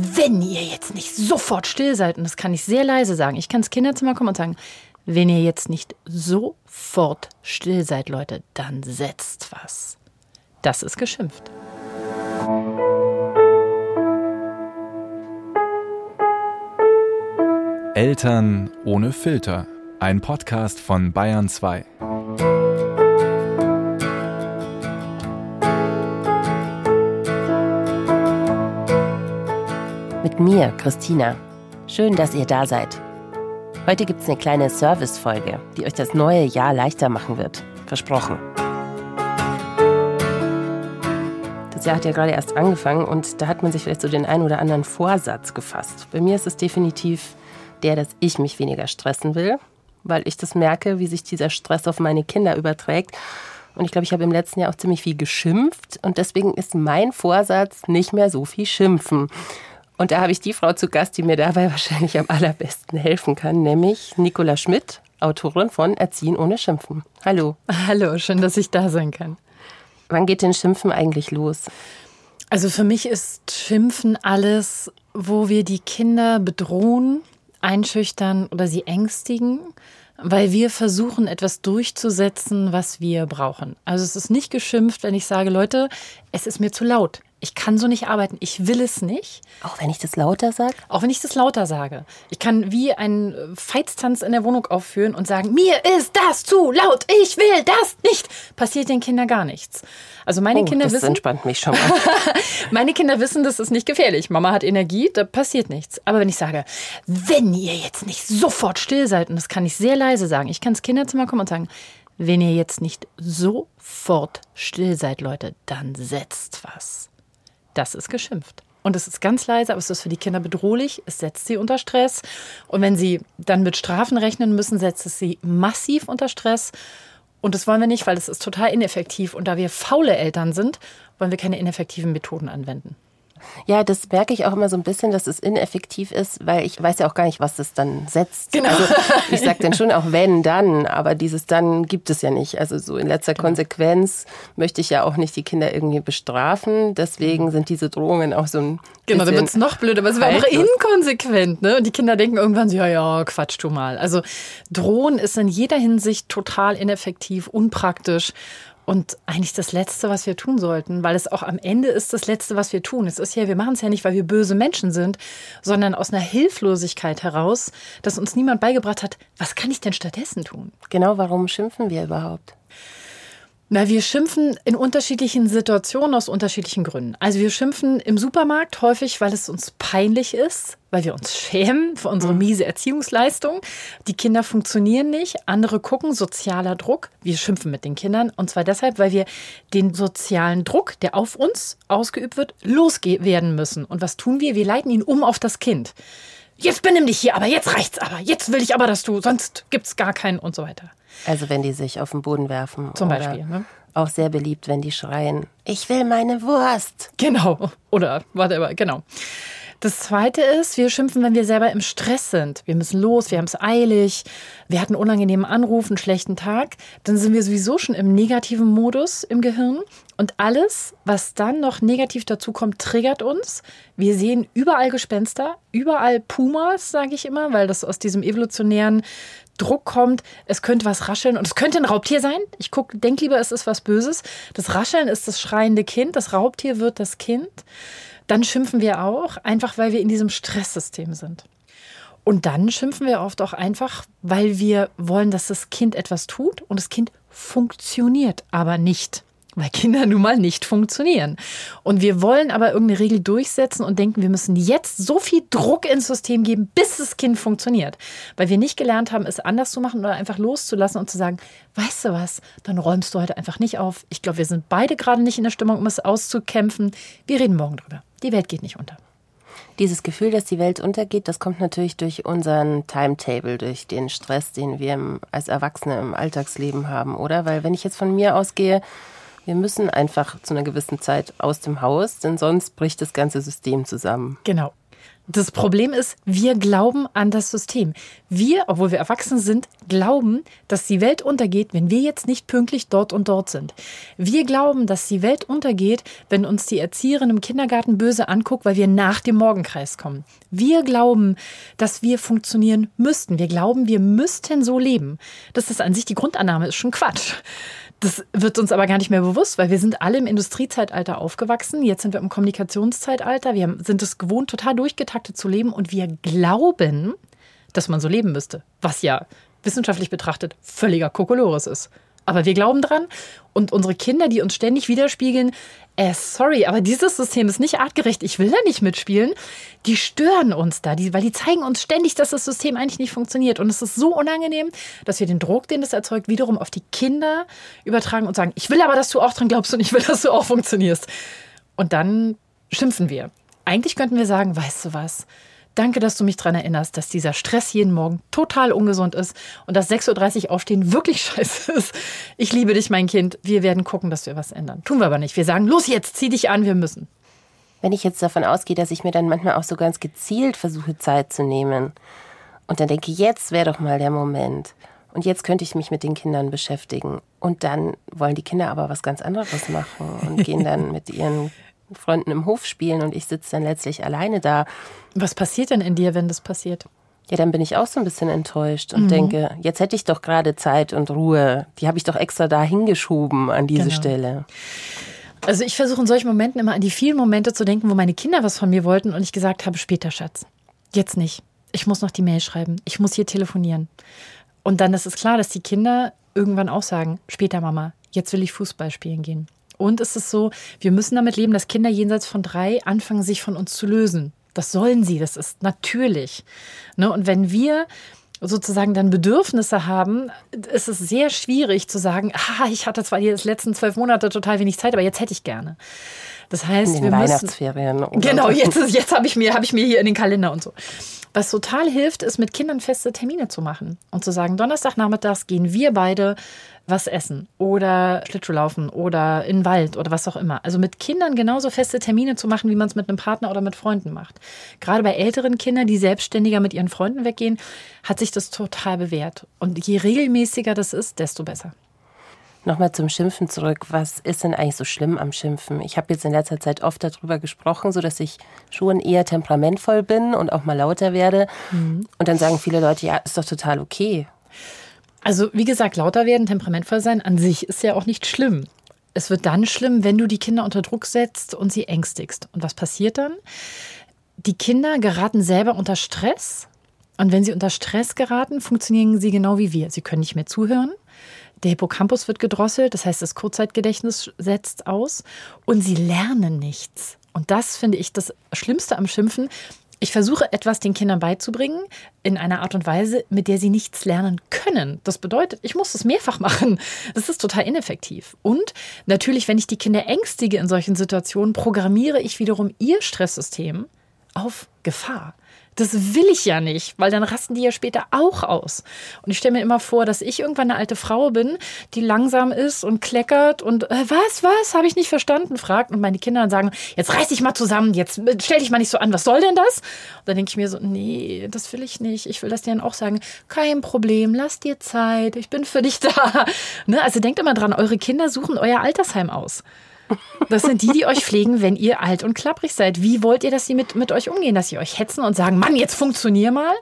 wenn ihr jetzt nicht sofort still seid, und das kann ich sehr leise sagen, ich kann ins Kinderzimmer kommen und sagen, wenn ihr jetzt nicht sofort still seid, Leute, dann setzt was. Das ist geschimpft. Eltern ohne Filter. Ein Podcast von Bayern 2. Mit mir, Christina. Schön, dass ihr da seid. Heute gibt es eine kleine Service-Folge, die euch das neue Jahr leichter machen wird. Versprochen. Das Jahr hat ja gerade erst angefangen und da hat man sich vielleicht so den einen oder anderen Vorsatz gefasst. Bei mir ist es definitiv der, dass ich mich weniger stressen will, weil ich das merke, wie sich dieser Stress auf meine Kinder überträgt. Und ich glaube, ich habe im letzten Jahr auch ziemlich viel geschimpft und deswegen ist mein Vorsatz nicht mehr so viel schimpfen. Und da habe ich die Frau zu Gast, die mir dabei wahrscheinlich am allerbesten helfen kann, nämlich Nicola Schmidt, Autorin von Erziehen ohne Schimpfen. Hallo. Hallo, schön, dass ich da sein kann. Wann geht denn Schimpfen eigentlich los? Also für mich ist Schimpfen alles, wo wir die Kinder bedrohen, einschüchtern oder sie ängstigen, weil wir versuchen, etwas durchzusetzen, was wir brauchen. Also es ist nicht geschimpft, wenn ich sage, Leute, es ist mir zu laut ich kann so nicht arbeiten, ich will es nicht. Auch wenn ich das lauter sage? Auch wenn ich das lauter sage. Ich kann wie einen Feitstanz in der Wohnung aufführen und sagen, mir ist das zu laut, ich will das nicht. Passiert den Kindern gar nichts. Also meine oh, Kinder das wissen. Das entspannt mich schon mal. meine Kinder wissen, das ist nicht gefährlich. Mama hat Energie, da passiert nichts. Aber wenn ich sage, wenn ihr jetzt nicht sofort still seid, und das kann ich sehr leise sagen, ich kann ins Kinderzimmer kommen und sagen, wenn ihr jetzt nicht sofort still seid, Leute, dann setzt was das ist geschimpft. Und es ist ganz leise, aber es ist für die Kinder bedrohlich. Es setzt sie unter Stress. Und wenn sie dann mit Strafen rechnen müssen, setzt es sie massiv unter Stress. Und das wollen wir nicht, weil es ist total ineffektiv. Und da wir faule Eltern sind, wollen wir keine ineffektiven Methoden anwenden. Ja, das merke ich auch immer so ein bisschen, dass es ineffektiv ist, weil ich weiß ja auch gar nicht, was das dann setzt. Genau. Also ich sage dann schon auch wenn, dann, aber dieses dann gibt es ja nicht. Also so in letzter genau. Konsequenz möchte ich ja auch nicht die Kinder irgendwie bestrafen. Deswegen mhm. sind diese Drohungen auch so ein Genau, dann wird es noch blöder, aber es wäre auch inkonsequent, ne? Und die Kinder denken irgendwann so, ja, ja, quatsch du mal. Also drohen ist in jeder Hinsicht total ineffektiv, unpraktisch und eigentlich das Letzte, was wir tun sollten, weil es auch am Ende ist das Letzte, was wir tun. Es ist ja, wir machen es ja nicht, weil wir böse Menschen sind, sondern aus einer Hilflosigkeit heraus, dass uns niemand beigebracht hat, was kann ich denn stattdessen tun? Genau, warum schimpfen wir überhaupt? Na, wir schimpfen in unterschiedlichen Situationen aus unterschiedlichen Gründen. Also wir schimpfen im Supermarkt häufig, weil es uns peinlich ist, weil wir uns schämen für unsere mhm. miese Erziehungsleistung. Die Kinder funktionieren nicht, andere gucken, sozialer Druck. Wir schimpfen mit den Kindern und zwar deshalb, weil wir den sozialen Druck, der auf uns ausgeübt wird, loswerden müssen. Und was tun wir? Wir leiten ihn um auf das Kind. Jetzt benimm dich hier, aber jetzt reicht's aber. Jetzt will ich aber, dass du, sonst gibt's gar keinen und so weiter. Also wenn die sich auf den Boden werfen. Zum Beispiel. Ne? Auch sehr beliebt, wenn die schreien, ich will meine Wurst. Genau. Oder whatever, genau. Das zweite ist, wir schimpfen, wenn wir selber im Stress sind. Wir müssen los, wir haben es eilig, wir hatten unangenehmen Anruf, einen schlechten Tag. Dann sind wir sowieso schon im negativen Modus im Gehirn. Und alles, was dann noch negativ dazukommt, triggert uns. Wir sehen überall Gespenster, überall Pumas, sage ich immer, weil das aus diesem evolutionären Druck kommt, es könnte was rascheln und es könnte ein Raubtier sein. Ich denke lieber, es ist was Böses. Das Rascheln ist das schreiende Kind, das Raubtier wird das Kind. Dann schimpfen wir auch, einfach weil wir in diesem Stresssystem sind. Und dann schimpfen wir oft auch einfach, weil wir wollen, dass das Kind etwas tut und das Kind funktioniert aber nicht weil Kinder nun mal nicht funktionieren. Und wir wollen aber irgendeine Regel durchsetzen und denken, wir müssen jetzt so viel Druck ins System geben, bis das Kind funktioniert. Weil wir nicht gelernt haben, es anders zu machen oder einfach loszulassen und zu sagen, weißt du was, dann räumst du heute einfach nicht auf. Ich glaube, wir sind beide gerade nicht in der Stimmung, um es auszukämpfen. Wir reden morgen drüber. Die Welt geht nicht unter. Dieses Gefühl, dass die Welt untergeht, das kommt natürlich durch unseren Timetable, durch den Stress, den wir als Erwachsene im Alltagsleben haben, oder? Weil wenn ich jetzt von mir ausgehe, wir müssen einfach zu einer gewissen Zeit aus dem Haus, denn sonst bricht das ganze System zusammen. Genau. Das Problem ist, wir glauben an das System. Wir, obwohl wir erwachsen sind, glauben, dass die Welt untergeht, wenn wir jetzt nicht pünktlich dort und dort sind. Wir glauben, dass die Welt untergeht, wenn uns die Erzieherin im Kindergarten böse anguckt, weil wir nach dem Morgenkreis kommen. Wir glauben, dass wir funktionieren müssten. Wir glauben, wir müssten so leben. Das ist an sich die Grundannahme, ist schon Quatsch. Das wird uns aber gar nicht mehr bewusst, weil wir sind alle im Industriezeitalter aufgewachsen. Jetzt sind wir im Kommunikationszeitalter. Wir sind es gewohnt, total durchgetaktet zu leben und wir glauben, dass man so leben müsste. Was ja wissenschaftlich betrachtet völliger Kokolores ist. Aber wir glauben dran und unsere Kinder, die uns ständig widerspiegeln, äh, sorry, aber dieses System ist nicht artgerecht, ich will da nicht mitspielen, die stören uns da, die, weil die zeigen uns ständig, dass das System eigentlich nicht funktioniert. Und es ist so unangenehm, dass wir den Druck, den das erzeugt, wiederum auf die Kinder übertragen und sagen, ich will aber, dass du auch dran glaubst und ich will, dass du auch funktionierst. Und dann schimpfen wir. Eigentlich könnten wir sagen, weißt du was, Danke, dass du mich daran erinnerst, dass dieser Stress jeden Morgen total ungesund ist und dass 6.30 Uhr aufstehen wirklich scheiße ist. Ich liebe dich, mein Kind. Wir werden gucken, dass wir was ändern. Tun wir aber nicht. Wir sagen, los jetzt, zieh dich an, wir müssen. Wenn ich jetzt davon ausgehe, dass ich mir dann manchmal auch so ganz gezielt versuche, Zeit zu nehmen und dann denke, jetzt wäre doch mal der Moment. Und jetzt könnte ich mich mit den Kindern beschäftigen. Und dann wollen die Kinder aber was ganz anderes machen und gehen dann mit ihren Freunden im Hof spielen und ich sitze dann letztlich alleine da. Was passiert denn in dir, wenn das passiert? Ja, dann bin ich auch so ein bisschen enttäuscht und mhm. denke, jetzt hätte ich doch gerade Zeit und Ruhe. Die habe ich doch extra da hingeschoben an diese genau. Stelle. Also ich versuche in solchen Momenten immer an die vielen Momente zu denken, wo meine Kinder was von mir wollten und ich gesagt habe, später, Schatz. Jetzt nicht. Ich muss noch die Mail schreiben. Ich muss hier telefonieren. Und dann ist es klar, dass die Kinder irgendwann auch sagen, später Mama, jetzt will ich Fußball spielen gehen. Und es ist so, wir müssen damit leben, dass Kinder jenseits von drei anfangen, sich von uns zu lösen. Das sollen sie, das ist natürlich. Ne? Und wenn wir sozusagen dann Bedürfnisse haben, ist es sehr schwierig zu sagen, ah, ich hatte zwar die letzten zwölf Monate total wenig Zeit, aber jetzt hätte ich gerne. Das heißt, in den wir Weihnachtsferien. Müssen, genau, jetzt, jetzt habe ich, mir, hab ich mir hier in den Kalender und so. Was total hilft, ist mit Kindern feste Termine zu machen und zu sagen, Donnerstagnachmittags gehen wir beide was essen oder Schlittschuhlaufen oder in den Wald oder was auch immer. Also mit Kindern genauso feste Termine zu machen, wie man es mit einem Partner oder mit Freunden macht. Gerade bei älteren Kindern, die selbstständiger mit ihren Freunden weggehen, hat sich das total bewährt. Und je regelmäßiger das ist, desto besser. Nochmal zum Schimpfen zurück. Was ist denn eigentlich so schlimm am Schimpfen? Ich habe jetzt in letzter Zeit oft darüber gesprochen, so dass ich schon eher temperamentvoll bin und auch mal lauter werde. Mhm. Und dann sagen viele Leute, ja, ist doch total okay. Also, wie gesagt, lauter werden, temperamentvoll sein an sich ist ja auch nicht schlimm. Es wird dann schlimm, wenn du die Kinder unter Druck setzt und sie ängstigst. Und was passiert dann? Die Kinder geraten selber unter Stress. Und wenn sie unter Stress geraten, funktionieren sie genau wie wir. Sie können nicht mehr zuhören. Der Hippocampus wird gedrosselt, das heißt, das Kurzzeitgedächtnis setzt aus und sie lernen nichts. Und das finde ich das Schlimmste am Schimpfen. Ich versuche etwas den Kindern beizubringen in einer Art und Weise, mit der sie nichts lernen können. Das bedeutet, ich muss es mehrfach machen. Das ist total ineffektiv. Und natürlich, wenn ich die Kinder ängstige in solchen Situationen, programmiere ich wiederum ihr Stresssystem auf Gefahr. Das will ich ja nicht, weil dann rasten die ja später auch aus. Und ich stelle mir immer vor, dass ich irgendwann eine alte Frau bin, die langsam ist und kleckert und äh, was, was, habe ich nicht verstanden, fragt. Und meine Kinder dann sagen, jetzt reiß dich mal zusammen, jetzt äh, stell dich mal nicht so an, was soll denn das? Und dann denke ich mir so, nee, das will ich nicht. Ich will das denen auch sagen, kein Problem, lass dir Zeit, ich bin für dich da. Ne? Also denkt immer dran, eure Kinder suchen euer Altersheim aus. Das sind die, die euch pflegen, wenn ihr alt und klapprig seid. Wie wollt ihr, dass sie mit, mit euch umgehen? Dass sie euch hetzen und sagen, Mann, jetzt funktionier mal?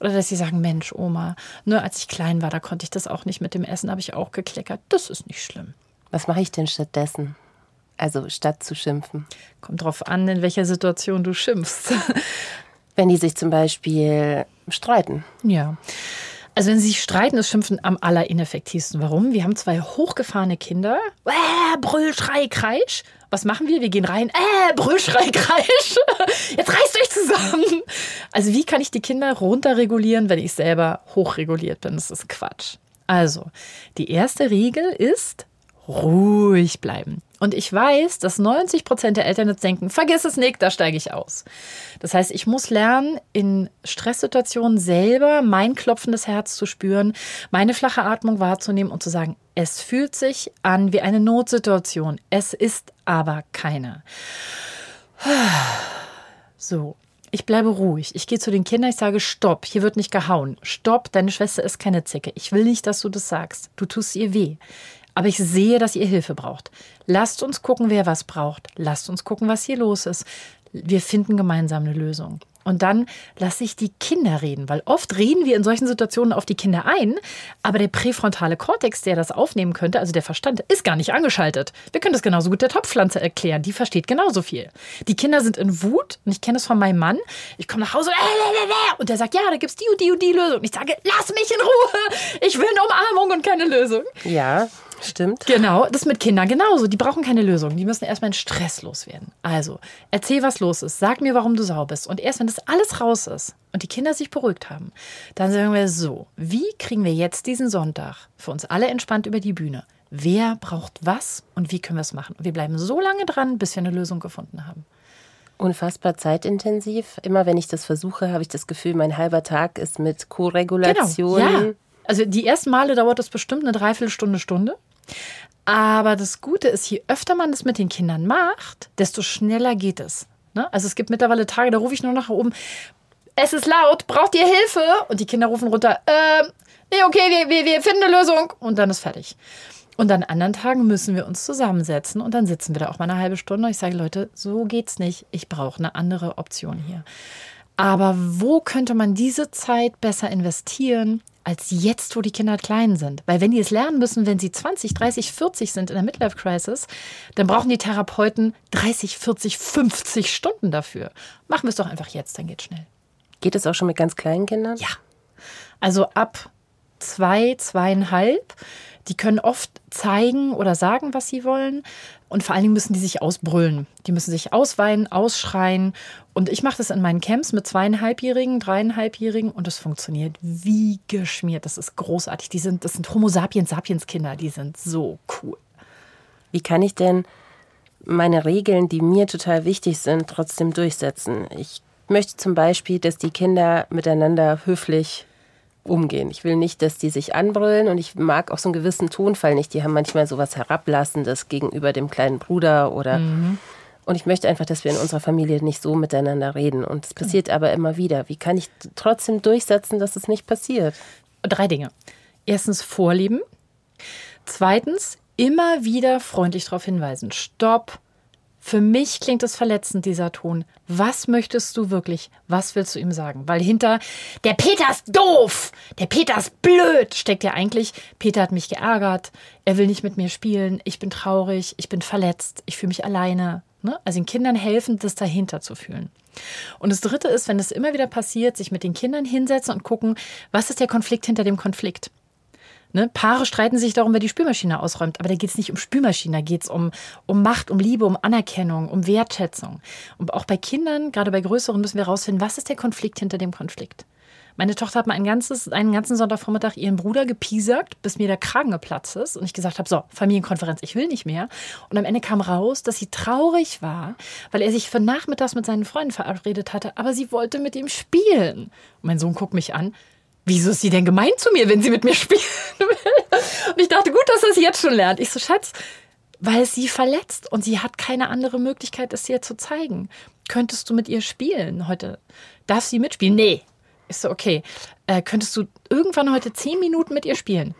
Oder dass sie sagen, Mensch, Oma, ne, als ich klein war, da konnte ich das auch nicht mit dem Essen, habe ich auch gekleckert. Das ist nicht schlimm. Was mache ich denn stattdessen? Also statt zu schimpfen. Kommt drauf an, in welcher Situation du schimpfst. Wenn die sich zum Beispiel streiten. Ja. Also wenn sie sich streiten, ist Schimpfen am allerineffektivsten. Warum? Wir haben zwei hochgefahrene Kinder. Äh, Brüll, Schrei, Kreisch. Was machen wir? Wir gehen rein. Äh, Brüll, Schrei, Kreisch. Jetzt reißt euch zusammen. Also wie kann ich die Kinder runterregulieren, wenn ich selber hochreguliert bin? Das ist Quatsch. Also, die erste Regel ist ruhig bleiben. Und ich weiß, dass 90 Prozent der Eltern jetzt denken, vergiss es nicht, da steige ich aus. Das heißt, ich muss lernen, in Stresssituationen selber mein klopfendes Herz zu spüren, meine flache Atmung wahrzunehmen und zu sagen, es fühlt sich an wie eine Notsituation. Es ist aber keine. So. Ich bleibe ruhig. Ich gehe zu den Kindern, ich sage, stopp, hier wird nicht gehauen. Stopp, deine Schwester ist keine Zicke. Ich will nicht, dass du das sagst. Du tust ihr weh. Aber ich sehe, dass ihr Hilfe braucht. Lasst uns gucken, wer was braucht. Lasst uns gucken, was hier los ist. Wir finden gemeinsam eine Lösung. Und dann lasse ich die Kinder reden, weil oft reden wir in solchen Situationen auf die Kinder ein, aber der präfrontale Kortex, der das aufnehmen könnte, also der Verstand, ist gar nicht angeschaltet. Wir können das genauso gut der Topfpflanze erklären, die versteht genauso viel. Die Kinder sind in Wut und ich kenne es von meinem Mann. Ich komme nach Hause und der sagt, ja, da gibt es die und die und die Lösung. Und ich sage, lass mich in Ruhe, ich will eine Umarmung und keine Lösung. Ja, Stimmt. Genau, das mit Kindern genauso. Die brauchen keine Lösung. Die müssen erstmal in Stress loswerden. Also, erzähl, was los ist. Sag mir, warum du sauer bist. Und erst wenn das alles raus ist und die Kinder sich beruhigt haben, dann sagen wir so: Wie kriegen wir jetzt diesen Sonntag für uns alle entspannt über die Bühne? Wer braucht was und wie können wir es machen? Und wir bleiben so lange dran, bis wir eine Lösung gefunden haben. Unfassbar zeitintensiv. Immer wenn ich das versuche, habe ich das Gefühl, mein halber Tag ist mit Co-Regulation. Genau, ja. Also die ersten Male dauert das bestimmt eine Dreiviertelstunde, Stunde. Aber das Gute ist, je öfter man das mit den Kindern macht, desto schneller geht es. Ne? Also es gibt mittlerweile Tage, da rufe ich nur nach oben, es ist laut, braucht ihr Hilfe? Und die Kinder rufen runter, äh, nee, okay, wir, wir, wir finden eine Lösung. Und dann ist fertig. Und an anderen Tagen müssen wir uns zusammensetzen und dann sitzen wir da auch mal eine halbe Stunde und ich sage, Leute, so geht's nicht. Ich brauche eine andere Option hier. Aber wo könnte man diese Zeit besser investieren, als jetzt, wo die Kinder klein sind. Weil wenn die es lernen müssen, wenn sie 20, 30, 40 sind in der Midlife Crisis, dann brauchen die Therapeuten 30, 40, 50 Stunden dafür. Machen wir es doch einfach jetzt, dann geht schnell. Geht es auch schon mit ganz kleinen Kindern? Ja. Also ab zwei, zweieinhalb. Die können oft zeigen oder sagen, was sie wollen. Und vor allen Dingen müssen die sich ausbrüllen. Die müssen sich ausweinen, ausschreien. Und ich mache das in meinen Camps mit zweieinhalbjährigen, dreieinhalbjährigen und es funktioniert wie geschmiert. Das ist großartig. Die sind, das sind Homo sapiens sapiens Kinder. Die sind so cool. Wie kann ich denn meine Regeln, die mir total wichtig sind, trotzdem durchsetzen? Ich möchte zum Beispiel, dass die Kinder miteinander höflich umgehen. Ich will nicht, dass die sich anbrüllen und ich mag auch so einen gewissen Tonfall nicht. Die haben manchmal so was Herablassendes gegenüber dem kleinen Bruder oder. Mhm. Und ich möchte einfach, dass wir in unserer Familie nicht so miteinander reden. Und es passiert mhm. aber immer wieder. Wie kann ich trotzdem durchsetzen, dass es nicht passiert? Drei Dinge. Erstens Vorlieben. Zweitens immer wieder freundlich darauf hinweisen. Stopp, für mich klingt es verletzend, dieser Ton. Was möchtest du wirklich? Was willst du ihm sagen? Weil hinter der Peter ist doof, der Peter ist blöd, steckt ja eigentlich, Peter hat mich geärgert, er will nicht mit mir spielen, ich bin traurig, ich bin verletzt, ich fühle mich alleine. Ne? Also den Kindern helfen, das dahinter zu fühlen. Und das Dritte ist, wenn es immer wieder passiert, sich mit den Kindern hinsetzen und gucken, was ist der Konflikt hinter dem Konflikt? Ne? Paare streiten sich darum, wer die Spülmaschine ausräumt. Aber da geht es nicht um Spülmaschine, da geht es um, um Macht, um Liebe, um Anerkennung, um Wertschätzung. Und auch bei Kindern, gerade bei größeren, müssen wir herausfinden, was ist der Konflikt hinter dem Konflikt. Meine Tochter hat mal ein ganzes, einen ganzen Sonntagvormittag ihren Bruder gepiesackt, bis mir der Kragen geplatzt ist. Und ich gesagt habe, so, Familienkonferenz, ich will nicht mehr. Und am Ende kam raus, dass sie traurig war, weil er sich für nachmittags mit seinen Freunden verabredet hatte, aber sie wollte mit ihm spielen. Und mein Sohn guckt mich an, wieso ist sie denn gemein zu mir, wenn sie mit mir spielen will? Und ich dachte, gut, dass er es jetzt schon lernt. Ich so, Schatz, weil sie verletzt und sie hat keine andere Möglichkeit, es dir zu zeigen. Könntest du mit ihr spielen heute? Darf sie mitspielen? Nee. Ich so, okay. Äh, könntest du irgendwann heute zehn Minuten mit ihr spielen?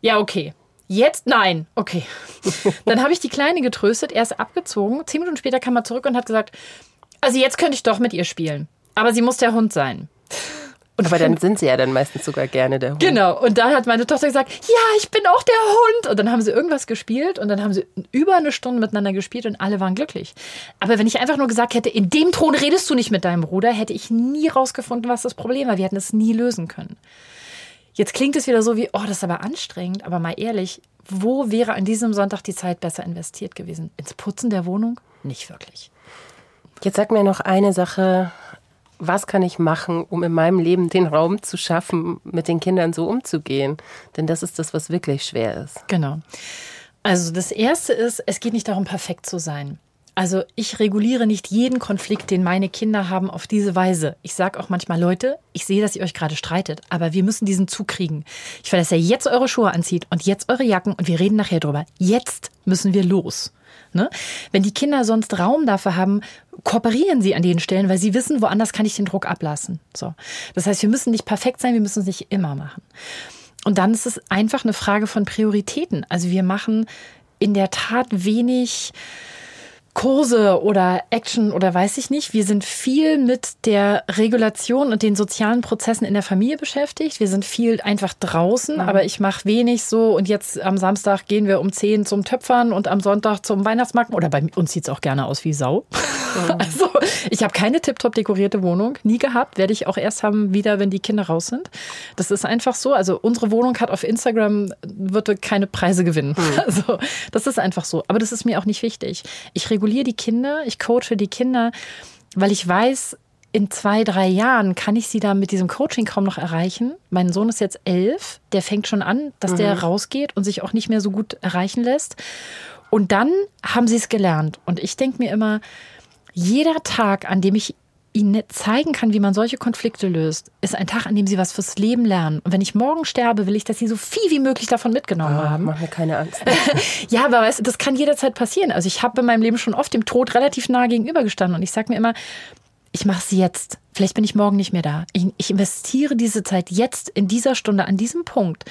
Ja, okay. Jetzt nein. Okay. Dann habe ich die Kleine getröstet, er ist abgezogen. Zehn Minuten später kam er zurück und hat gesagt, also jetzt könnte ich doch mit ihr spielen. Aber sie muss der Hund sein. Und Aber dann sind sie ja dann meistens sogar gerne der Hund. Genau. Und da hat meine Tochter gesagt, ja, ich bin auch der Hund. Und dann haben sie irgendwas gespielt und dann haben sie über eine Stunde miteinander gespielt und alle waren glücklich. Aber wenn ich einfach nur gesagt hätte, in dem Ton redest du nicht mit deinem Bruder, hätte ich nie rausgefunden, was das Problem war. Wir hätten es nie lösen können. Jetzt klingt es wieder so wie, oh, das ist aber anstrengend. Aber mal ehrlich, wo wäre an diesem Sonntag die Zeit besser investiert gewesen? Ins Putzen der Wohnung? Nicht wirklich. Jetzt sag mir noch eine Sache, was kann ich machen, um in meinem Leben den Raum zu schaffen, mit den Kindern so umzugehen? Denn das ist das, was wirklich schwer ist. Genau. Also das Erste ist, es geht nicht darum, perfekt zu sein. Also ich reguliere nicht jeden Konflikt, den meine Kinder haben, auf diese Weise. Ich sage auch manchmal, Leute, ich sehe, dass ihr euch gerade streitet, aber wir müssen diesen Zug kriegen. Ich will, dass ihr jetzt eure Schuhe anzieht und jetzt eure Jacken und wir reden nachher drüber. Jetzt müssen wir los. Ne? Wenn die Kinder sonst Raum dafür haben, kooperieren sie an den Stellen, weil sie wissen, woanders kann ich den Druck ablassen. So. Das heißt, wir müssen nicht perfekt sein, wir müssen es nicht immer machen. Und dann ist es einfach eine Frage von Prioritäten. Also wir machen in der Tat wenig Kurse oder Action oder weiß ich nicht. Wir sind viel mit der Regulation und den sozialen Prozessen in der Familie beschäftigt. Wir sind viel einfach draußen, mhm. aber ich mache wenig so und jetzt am Samstag gehen wir um 10 zum Töpfern und am Sonntag zum Weihnachtsmarkt. Oder bei uns sieht es auch gerne aus wie Sau. Mhm. Also ich habe keine tiptop dekorierte Wohnung, nie gehabt. Werde ich auch erst haben, wieder, wenn die Kinder raus sind. Das ist einfach so. Also unsere Wohnung hat auf Instagram, wird keine Preise gewinnen. Mhm. Also das ist einfach so. Aber das ist mir auch nicht wichtig. Ich reguliere die Kinder, ich coache die Kinder, weil ich weiß, in zwei, drei Jahren kann ich sie da mit diesem Coaching kaum noch erreichen. Mein Sohn ist jetzt elf, der fängt schon an, dass mhm. der rausgeht und sich auch nicht mehr so gut erreichen lässt. Und dann haben sie es gelernt. Und ich denke mir immer, jeder Tag, an dem ich ihnen zeigen kann, wie man solche Konflikte löst, ist ein Tag, an dem sie was fürs Leben lernen. Und wenn ich morgen sterbe, will ich, dass sie so viel wie möglich davon mitgenommen oh, haben. Mach mir keine Angst. ja, aber weißt du, das kann jederzeit passieren. Also ich habe in meinem Leben schon oft dem Tod relativ nah gegenübergestanden und ich sage mir immer, ich mache es jetzt. Vielleicht bin ich morgen nicht mehr da. Ich, ich investiere diese Zeit jetzt in dieser Stunde an diesem Punkt.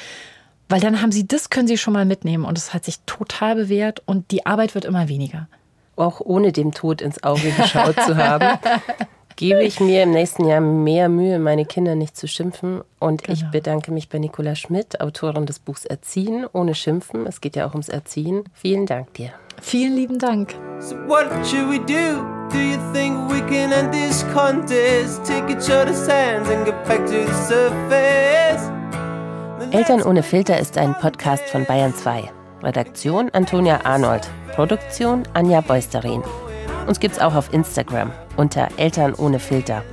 Weil dann haben sie das, können sie schon mal mitnehmen. Und es hat sich total bewährt und die Arbeit wird immer weniger. Auch ohne dem Tod ins Auge geschaut zu haben. gebe ich mir im nächsten Jahr mehr Mühe, meine Kinder nicht zu schimpfen. Und genau. ich bedanke mich bei Nicola Schmidt, Autorin des Buchs Erziehen ohne Schimpfen. Es geht ja auch ums Erziehen. Vielen Dank dir. Vielen lieben Dank. So what should we do? Do you think we can end this contest? Take each other's hands and get back to the surface. Eltern ohne Filter ist ein Podcast von Bayern 2. Redaktion Antonia Arnold. Produktion Anja Beusterin. Uns gibt's auch auf Instagram unter Eltern ohne Filter.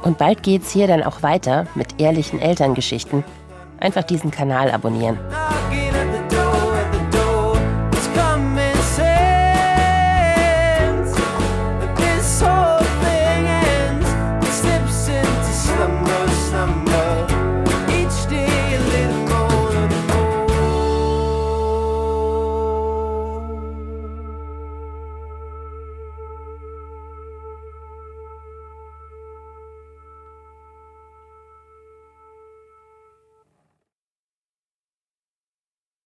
Und bald geht's hier dann auch weiter mit ehrlichen Elterngeschichten. Einfach diesen Kanal abonnieren.